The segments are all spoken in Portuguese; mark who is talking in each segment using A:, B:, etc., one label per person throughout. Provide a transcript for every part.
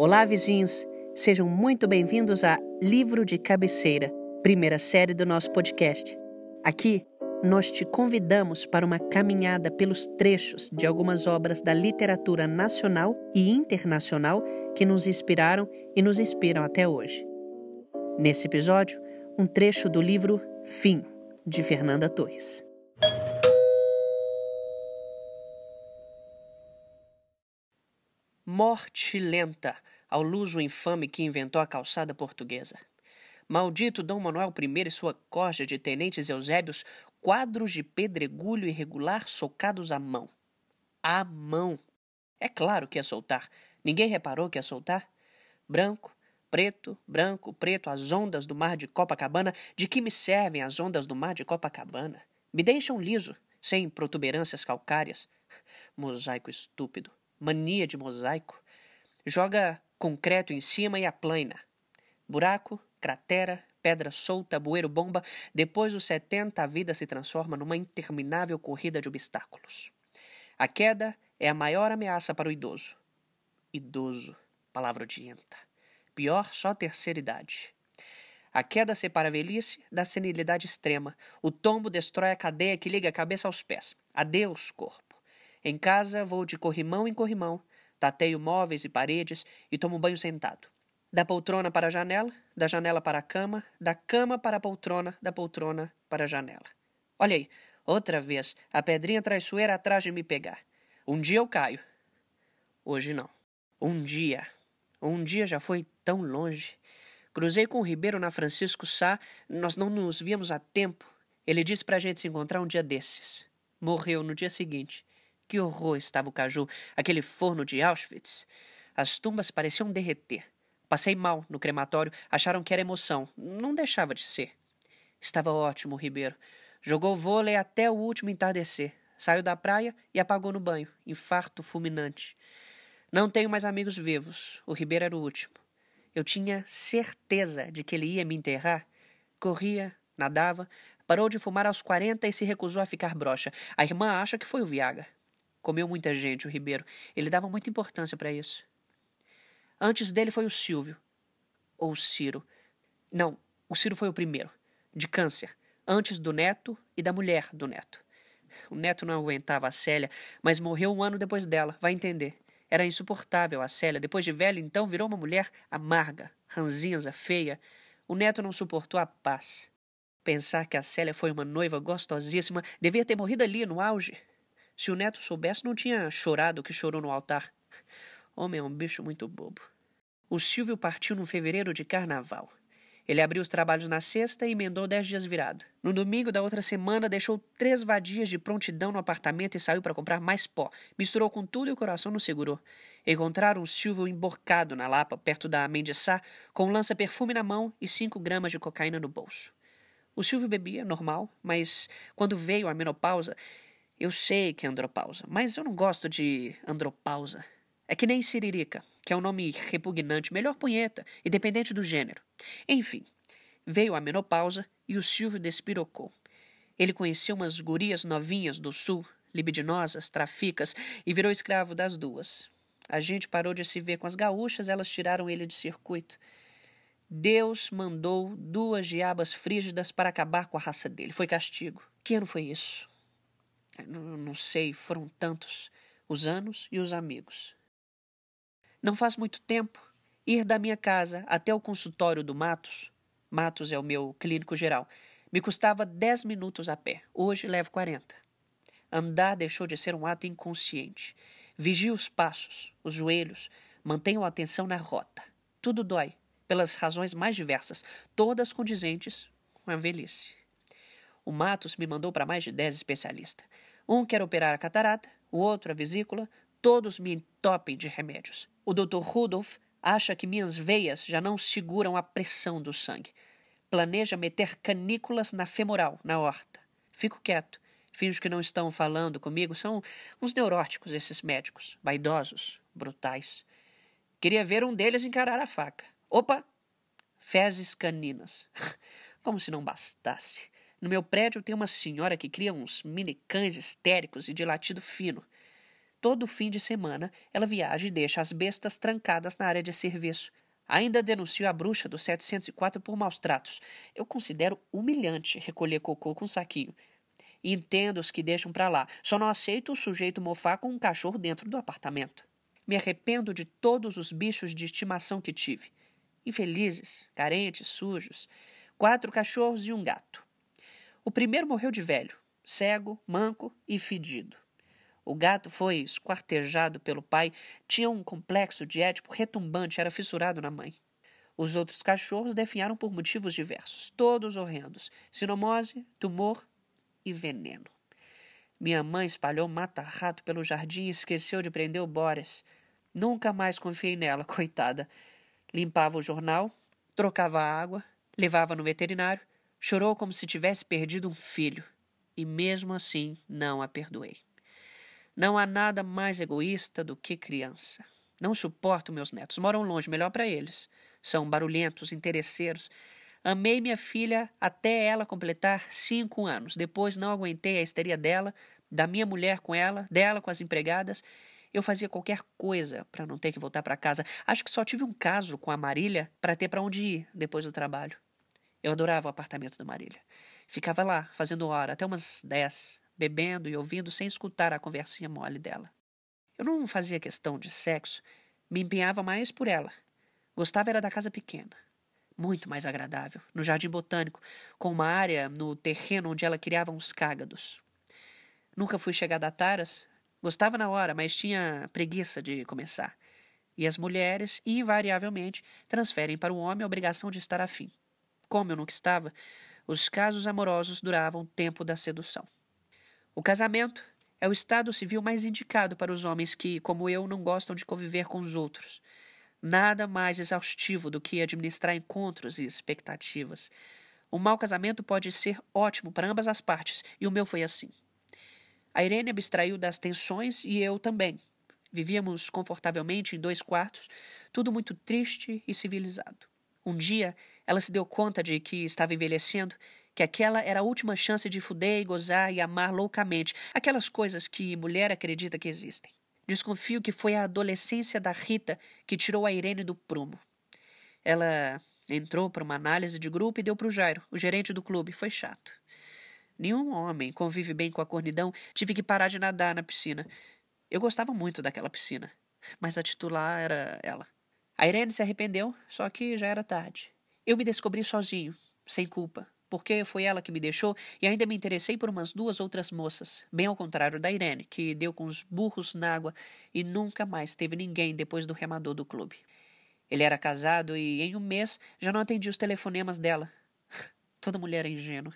A: Olá, vizinhos! Sejam muito bem-vindos a Livro de Cabeceira, primeira série do nosso podcast. Aqui, nós te convidamos para uma caminhada pelos trechos de algumas obras da literatura nacional e internacional que nos inspiraram e nos inspiram até hoje. Nesse episódio, um trecho do livro Fim, de Fernanda Torres. Morte lenta ao luso infame que inventou a calçada portuguesa. Maldito Dom Manuel I e sua corja de tenentes eusébios, quadros de pedregulho irregular socados à mão. À mão! É claro que ia soltar. Ninguém reparou que ia soltar? Branco, preto, branco, preto, as ondas do mar de Copacabana. De que me servem as ondas do mar de Copacabana? Me deixam liso, sem protuberâncias calcárias. Mosaico estúpido mania de mosaico, joga concreto em cima e aplaina. Buraco, cratera, pedra solta, bueiro bomba, depois dos 70 a vida se transforma numa interminável corrida de obstáculos. A queda é a maior ameaça para o idoso. Idoso, palavra odienta. Pior, só terceira idade. A queda separa a velhice da senilidade extrema. O tombo destrói a cadeia que liga a cabeça aos pés. Adeus, corpo. Em casa, vou de corrimão em corrimão, tateio móveis e paredes e tomo banho sentado. Da poltrona para a janela, da janela para a cama, da cama para a poltrona, da poltrona para a janela. Olha aí, outra vez, a pedrinha traiçoeira atrás de me pegar. Um dia eu caio. Hoje não. Um dia. Um dia já foi tão longe. Cruzei com o Ribeiro na Francisco Sá, nós não nos víamos há tempo. Ele disse pra gente se encontrar um dia desses. Morreu no dia seguinte. Que horror estava o caju, aquele forno de Auschwitz. As tumbas pareciam derreter. Passei mal no crematório, acharam que era emoção. Não deixava de ser. Estava ótimo o Ribeiro. Jogou vôlei até o último entardecer. Saiu da praia e apagou no banho. Infarto fulminante. Não tenho mais amigos vivos. O Ribeiro era o último. Eu tinha certeza de que ele ia me enterrar. Corria, nadava, parou de fumar aos 40 e se recusou a ficar broxa. A irmã acha que foi o Viagra. Comeu muita gente, o Ribeiro. Ele dava muita importância para isso. Antes dele foi o Silvio. Ou o Ciro. Não, o Ciro foi o primeiro. De câncer. Antes do neto e da mulher do neto. O neto não aguentava a Célia, mas morreu um ano depois dela, vai entender. Era insuportável a Célia. Depois de velha, então virou uma mulher amarga, ranzinza, feia. O neto não suportou a paz. Pensar que a Célia foi uma noiva gostosíssima devia ter morrido ali no auge. Se o neto soubesse, não tinha chorado o que chorou no altar. Homem é um bicho muito bobo. O Silvio partiu no fevereiro de carnaval. Ele abriu os trabalhos na sexta e emendou dez dias virado. No domingo da outra semana, deixou três vadias de prontidão no apartamento e saiu para comprar mais pó. Misturou com tudo e o coração não segurou. Encontraram o Silvio emborcado na lapa, perto da Mendiçá, com um lança-perfume na mão e cinco gramas de cocaína no bolso. O Silvio bebia, normal, mas quando veio a menopausa, eu sei que é andropausa, mas eu não gosto de andropausa. É que nem Siririca, que é um nome repugnante, melhor punheta, independente do gênero. Enfim, veio a menopausa e o Silvio despirocou. Ele conheceu umas gurias novinhas do sul, libidinosas, traficas, e virou escravo das duas. A gente parou de se ver com as gaúchas, elas tiraram ele de circuito. Deus mandou duas diabas frígidas para acabar com a raça dele. Foi castigo. Que ano foi isso? Não sei, foram tantos os anos e os amigos. Não faz muito tempo, ir da minha casa até o consultório do Matos, Matos é o meu clínico geral, me custava dez minutos a pé. Hoje levo quarenta. Andar deixou de ser um ato inconsciente. Vigio os passos, os joelhos, mantenho a atenção na rota. Tudo dói, pelas razões mais diversas, todas condizentes com a velhice. O Matos me mandou para mais de dez especialistas. Um quer operar a catarata, o outro a vesícula, todos me entopem de remédios. O Dr. Rudolph acha que minhas veias já não seguram a pressão do sangue. Planeja meter canículas na femoral, na horta. Fico quieto. Finjo que não estão falando comigo. São uns neuróticos esses médicos. Vaidosos, brutais. Queria ver um deles encarar a faca. Opa! Fezes caninas. Como se não bastasse. No meu prédio tem uma senhora que cria uns mini cães histéricos e de latido fino. Todo fim de semana ela viaja e deixa as bestas trancadas na área de serviço. Ainda denuncio a bruxa do 704 por maus tratos. Eu considero humilhante recolher cocô com um saquinho. Entendo os que deixam para lá. Só não aceito o sujeito mofar com um cachorro dentro do apartamento. Me arrependo de todos os bichos de estimação que tive. Infelizes, carentes, sujos. Quatro cachorros e um gato. O primeiro morreu de velho, cego, manco e fedido. O gato foi esquartejado pelo pai, tinha um complexo de édipo retumbante, era fissurado na mãe. Os outros cachorros definharam por motivos diversos, todos horrendos: sinomose, tumor e veneno. Minha mãe espalhou mata-rato pelo jardim e esqueceu de prender o Boris. Nunca mais confiei nela, coitada. Limpava o jornal, trocava a água, levava no veterinário, chorou como se tivesse perdido um filho. E mesmo assim não a perdoei. Não há nada mais egoísta do que criança. Não suporto meus netos. Moram longe, melhor para eles. São barulhentos, interesseiros. Amei minha filha até ela completar cinco anos. Depois não aguentei a histeria dela, da minha mulher com ela, dela com as empregadas. Eu fazia qualquer coisa para não ter que voltar para casa. Acho que só tive um caso com a Marília para ter para onde ir depois do trabalho. Eu adorava o apartamento da Marília. Ficava lá, fazendo hora, até umas dez, bebendo e ouvindo sem escutar a conversinha mole dela. Eu não fazia questão de sexo, me empenhava mais por ela. Gostava era da casa pequena, muito mais agradável, no jardim botânico, com uma área no terreno onde ela criava uns cágados. Nunca fui chegada a taras, gostava na hora, mas tinha preguiça de começar. E as mulheres, invariavelmente, transferem para o homem a obrigação de estar afim. Como eu nunca estava, os casos amorosos duravam o tempo da sedução. O casamento é o estado civil mais indicado para os homens que, como eu, não gostam de conviver com os outros. Nada mais exaustivo do que administrar encontros e expectativas. Um mau casamento pode ser ótimo para ambas as partes, e o meu foi assim. A Irene abstraiu das tensões e eu também. Vivíamos confortavelmente em dois quartos, tudo muito triste e civilizado. Um dia, ela se deu conta de que estava envelhecendo que aquela era a última chance de fuder e gozar e amar loucamente, aquelas coisas que mulher acredita que existem. Desconfio que foi a adolescência da Rita que tirou a Irene do prumo. Ela entrou para uma análise de grupo e deu para o Jairo, o gerente do clube. Foi chato. Nenhum homem convive bem com a cornidão. Tive que parar de nadar na piscina. Eu gostava muito daquela piscina, mas a titular era ela. A Irene se arrependeu, só que já era tarde. Eu me descobri sozinho, sem culpa, porque foi ela que me deixou e ainda me interessei por umas duas outras moças, bem ao contrário da Irene, que deu com os burros na água e nunca mais teve ninguém depois do remador do clube. Ele era casado e em um mês já não atendia os telefonemas dela. Toda mulher é ingênua.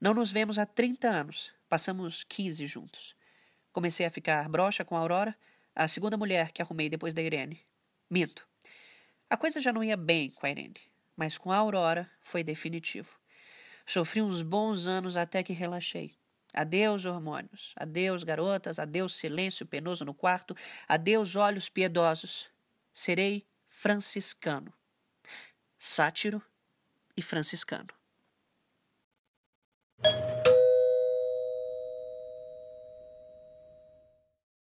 A: Não nos vemos há 30 anos, passamos 15 juntos. Comecei a ficar broxa com a Aurora, a segunda mulher que arrumei depois da Irene. Minto. A coisa já não ia bem com a Irene, mas com a Aurora foi definitivo. Sofri uns bons anos até que relaxei. Adeus, hormônios. Adeus, garotas. Adeus, silêncio penoso no quarto. Adeus, olhos piedosos. Serei franciscano. Sátiro e franciscano.